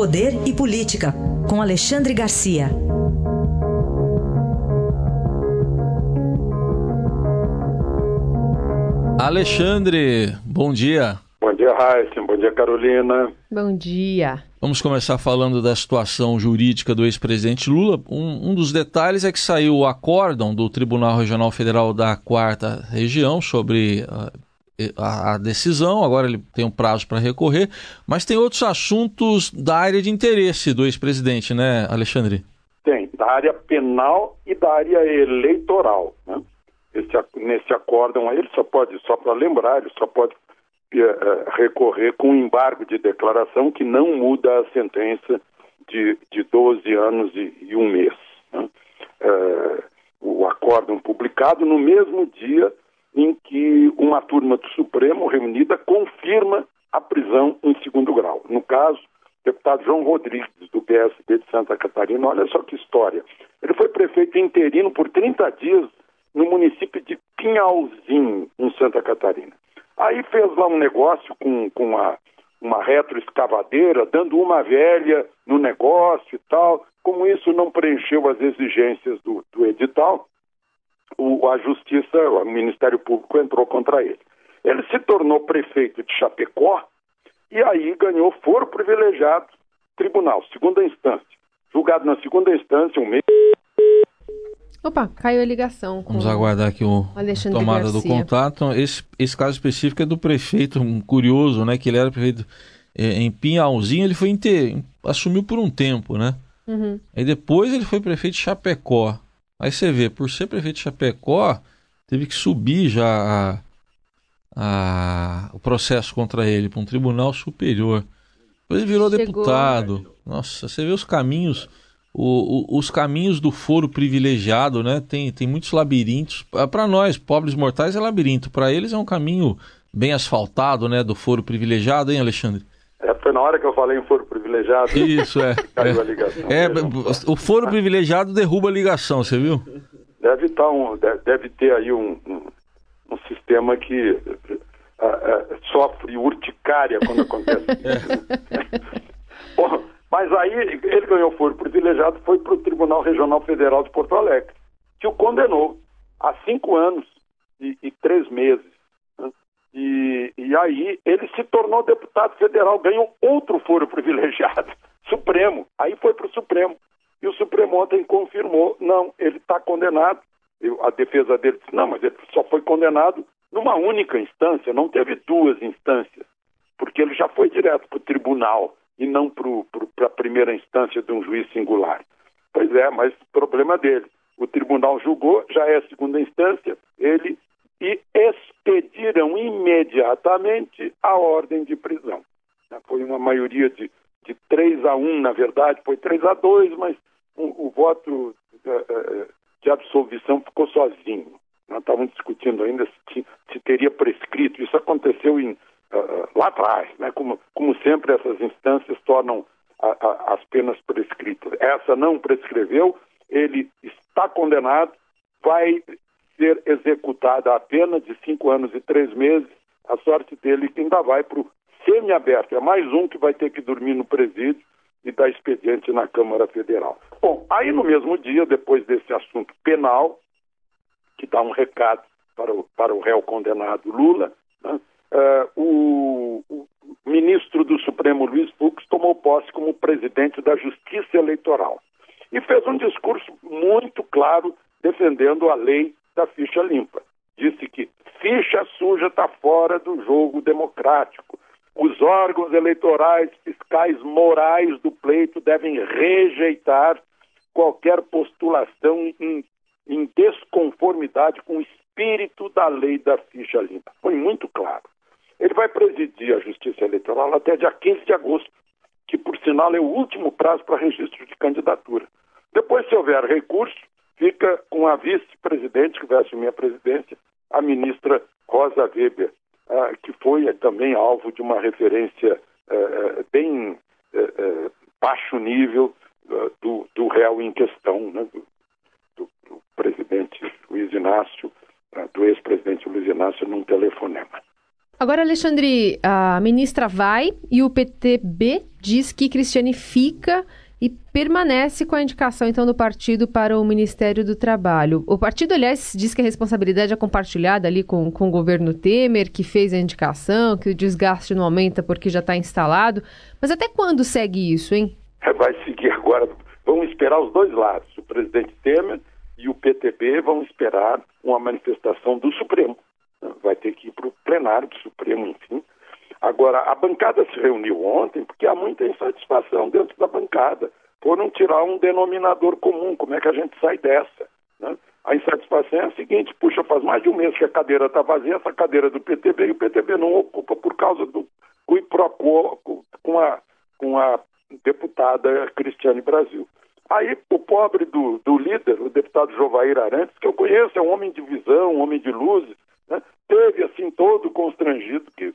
Poder e Política, com Alexandre Garcia. Alexandre, bom dia. Bom dia, Raíssa. Bom dia, Carolina. Bom dia. Vamos começar falando da situação jurídica do ex-presidente Lula. Um, um, dos detalhes é que saiu o acórdão do Tribunal Regional Federal da Quarta Região sobre uh, a, a, decisão. Agora ele tem um prazo para recorrer, mas tem outros assuntos da área de interesse do ex-presidente, né, Alexandre? Tem, da área penal e da área eleitoral. Né? Esse, nesse acórdão aí, ele só pode, só para lembrar, ele só pode uh, recorrer com embargo de declaração que não muda a sentença de, de 12 anos e, e um mês. Né? Uh, o acórdão publicado no mesmo dia em que uma turma do Supremo reunida confirma a prisão em segundo grau. No caso, o deputado João Rodrigues, do PSD de Santa Catarina, olha só que história. Ele foi prefeito interino por 30 dias no município de Pinhalzinho, em Santa Catarina. Aí fez lá um negócio com, com uma, uma retroescavadeira, dando uma velha no negócio e tal. Como isso não preencheu as exigências do, do edital, o, a Justiça, o Ministério Público entrou contra ele. Ele se tornou prefeito de Chapecó e aí ganhou foro privilegiado tribunal, segunda instância. Julgado na segunda instância, um mês Opa, caiu a ligação. Vamos aguardar aqui o Alexandre tomada Garcia. do contato. Esse, esse caso específico é do prefeito, um curioso, né? Que ele era prefeito é, em Pinhalzinho, ele foi inter... assumiu por um tempo, né? Uhum. Aí depois ele foi prefeito de Chapecó. Aí você vê, por ser prefeito de Chapecó, teve que subir já a, a, o processo contra ele para um tribunal superior. Depois ele virou Chegou. deputado. Nossa, você vê os caminhos o, o, os caminhos do foro privilegiado, né? Tem, tem muitos labirintos. Para nós, pobres mortais, é labirinto. Para eles é um caminho bem asfaltado, né? Do foro privilegiado, hein, Alexandre? É, foi na hora que eu falei em foro privilegiado. Isso, é. Caiu é, a ligação. é, o foro privilegiado derruba a ligação, você viu? Deve, tá um, deve ter aí um, um, um sistema que uh, uh, sofre urticária quando acontece isso. Bom, mas aí ele ganhou foro privilegiado, foi para o Tribunal Regional Federal de Porto Alegre, que o condenou a cinco anos e, e três meses. E, aí ele se tornou deputado federal, ganhou outro foro privilegiado, Supremo. Aí foi para o Supremo. E o Supremo ontem confirmou, não, ele está condenado. Eu, a defesa dele disse, não, mas ele só foi condenado numa única instância, não teve duas instâncias, porque ele já foi direto para o tribunal e não para a primeira instância de um juiz singular. Pois é, mas problema dele. O tribunal julgou, já é segunda instância, ele e expediram imediatamente a ordem de prisão. Foi uma maioria de, de 3 a 1, na verdade, foi 3 a 2, mas o, o voto uh, de absolvição ficou sozinho. Nós estávamos discutindo ainda se, se teria prescrito. Isso aconteceu em Uh, lá atrás, né? como, como sempre essas instâncias tornam a, a, as penas prescritas. Essa não prescreveu, ele está condenado, vai ser executada a pena de cinco anos e três meses. A sorte dele que ainda vai para o semiaberto. É mais um que vai ter que dormir no presídio e dar expediente na Câmara Federal. Bom, aí no mesmo dia, depois desse assunto penal, que dá um recado para o, para o réu condenado Lula, né? Uh, o, o, ministro do Supremo Luiz Fux tomou posse como presidente da Justiça Eleitoral e fez um discurso muito claro defendendo a lei da ficha limpa. Disse que ficha suja está fora do jogo democrático. Os órgãos eleitorais, fiscais, morais do pleito devem rejeitar qualquer postulação em, em desconformidade com o espírito da lei da ficha limpa. Foi muito claro. Ele vai presidir a Justiça Eleitoral até dia 15 de agosto, que, por sinal, é o último prazo para registro de candidatura. Depois, se houver recurso, a vice-presidente, que vai assumir a presidência, a ministra Rosa Weber, uh, que foi também alvo de uma referência uh, bem uh, baixo nível do, do réu em questão, né, do, do, do presidente Luiz Inácio, do ex-presidente Luiz Inácio, num telefonema. Agora, Alexandre, a ministra vai e o PTB diz que Cristiane fica e permanece com a indicação, então, do partido para o Ministério do Trabalho. O partido, aliás, diz que a responsabilidade é compartilhada ali com, com o governo Temer, que fez a indicação, que o desgaste não aumenta porque já está instalado. Mas até quando segue isso, hein? É, vai seguir agora. Vamos esperar os dois lados. O presidente Temer e o PTB vão esperar uma manifestação do Supremo. Vai ter que ir para o plenário do Supremo, enfim, Agora, a bancada se reuniu ontem porque há muita insatisfação dentro da bancada. Foram tirar um denominador comum. Como é que a gente sai dessa? Né? A insatisfação é a seguinte: puxa, faz mais de um mês que a cadeira está vazia, essa cadeira do PTB, e o PTB não ocupa por causa do cui pro com a, com a deputada Cristiane Brasil. Aí o pobre do, do líder, o deputado Jovair Arantes, que eu conheço, é um homem de visão, um homem de luzes, né? teve assim todo constrangido que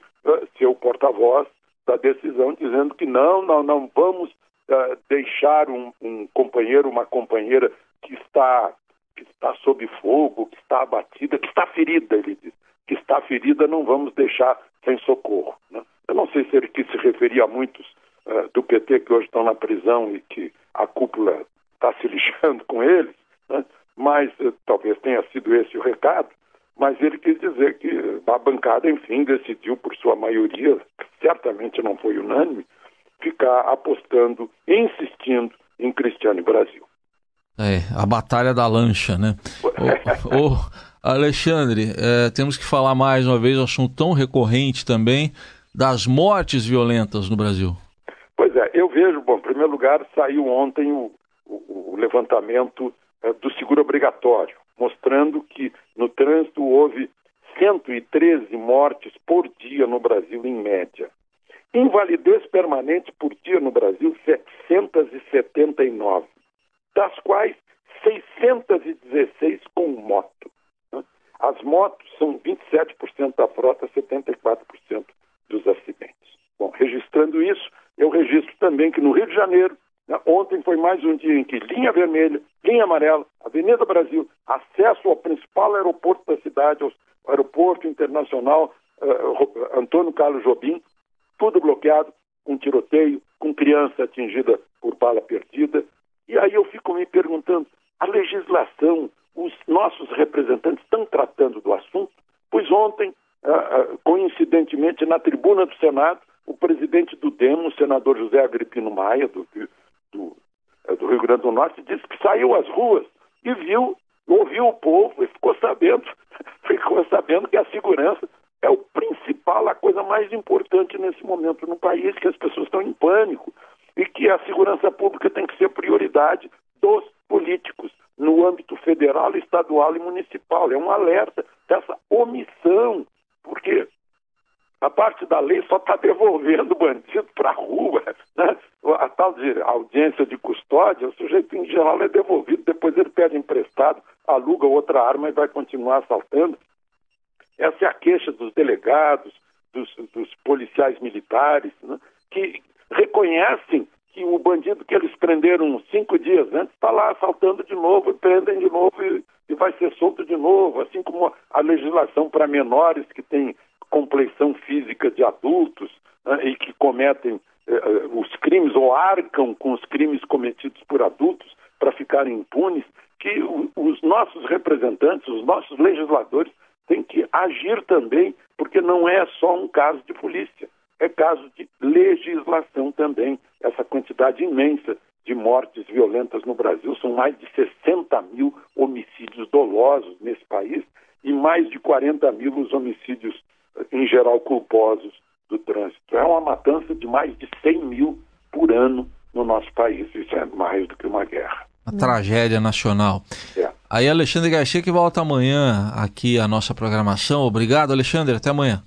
porta-voz da decisão dizendo que não, não, não vamos uh, deixar um, um, companheiro, uma companheira que está que está sob fogo, que está abatida, que está ferida, ele diz, que está ferida, não vamos deixar sem socorro. Né? Eu não sei se ele se referir a muitos uh, do PT que hoje estão na prisão e que a cúpula está se lixando com eles, né? mas talvez tenha sido esse o recado mas ele quis dizer que a bancada, enfim, decidiu, por sua maioria, certamente não foi unânime, ficar apostando, insistindo em Cristiane Brasil. É, a batalha da lancha, né? ô, ô, Alexandre, é, temos que falar mais uma vez, um assunto tão recorrente também, das mortes violentas no Brasil. Pois é, eu vejo, bom, em primeiro lugar, saiu ontem o, o, o levantamento é, do seguro obrigatório mostrando que no trânsito houve 113 mortes por dia no Brasil, em média. Invalidez permanente por dia no Brasil, 779, das quais 616 com moto. As motos são 27% da frota, 74% dos acidentes. Bom, registrando isso, eu registro também que no Rio de Janeiro, né, ontem foi mais um dia em que linha vermelha, linha amarela, Avenida Brasil, acesso ao principal aeroporto da cidade, ao aeroporto internacional uh, Antônio Carlos Jobim, tudo bloqueado, com tiroteio, com criança atingida por bala perdida. E aí eu fico me perguntando, a legislação, os nossos representantes estão tratando do assunto? Pois ontem, uh, coincidentemente, na tribuna do Senado, o presidente do DEMO, o senador José Agripino Maia, do, do, do Rio Grande do Norte, disse que saiu às ruas e viu, ouviu o povo e ficou sabendo, ficou sabendo que a segurança é o principal, a coisa mais importante nesse momento no país, que as pessoas estão em pânico e que a segurança pública tem que ser prioridade dos políticos no âmbito federal, estadual e municipal. É um alerta dessa omissão, porque a parte da lei só está devolvendo o bandido para a rua. Né? A tal de audiência de custódia, o sujeito em geral é devolvido, depois ele pede emprestado, aluga outra arma e vai continuar assaltando. Essa é a queixa dos delegados, dos, dos policiais militares, né? que reconhecem que o bandido que eles prenderam cinco dias antes está lá assaltando de novo, prendem de novo e, e vai ser solto de novo, assim como a legislação para menores que tem compleição física de adultos né, e que cometem eh, eh, os crimes ou arcam com os crimes cometidos por adultos para ficarem impunes, que os nossos representantes, os nossos legisladores têm que agir também, porque não é só um caso de polícia, é caso de legislação também. Essa quantidade imensa de mortes violentas no Brasil são mais de 60 mil homicídios dolosos nesse país e mais de 40 mil os homicídios em geral culposos do trânsito. É uma matança de mais de 100 mil por ano no nosso país. Isso é mais do que uma guerra. Uma tragédia nacional. É. Aí Alexandre Garcia que volta amanhã aqui a nossa programação. Obrigado, Alexandre. Até amanhã.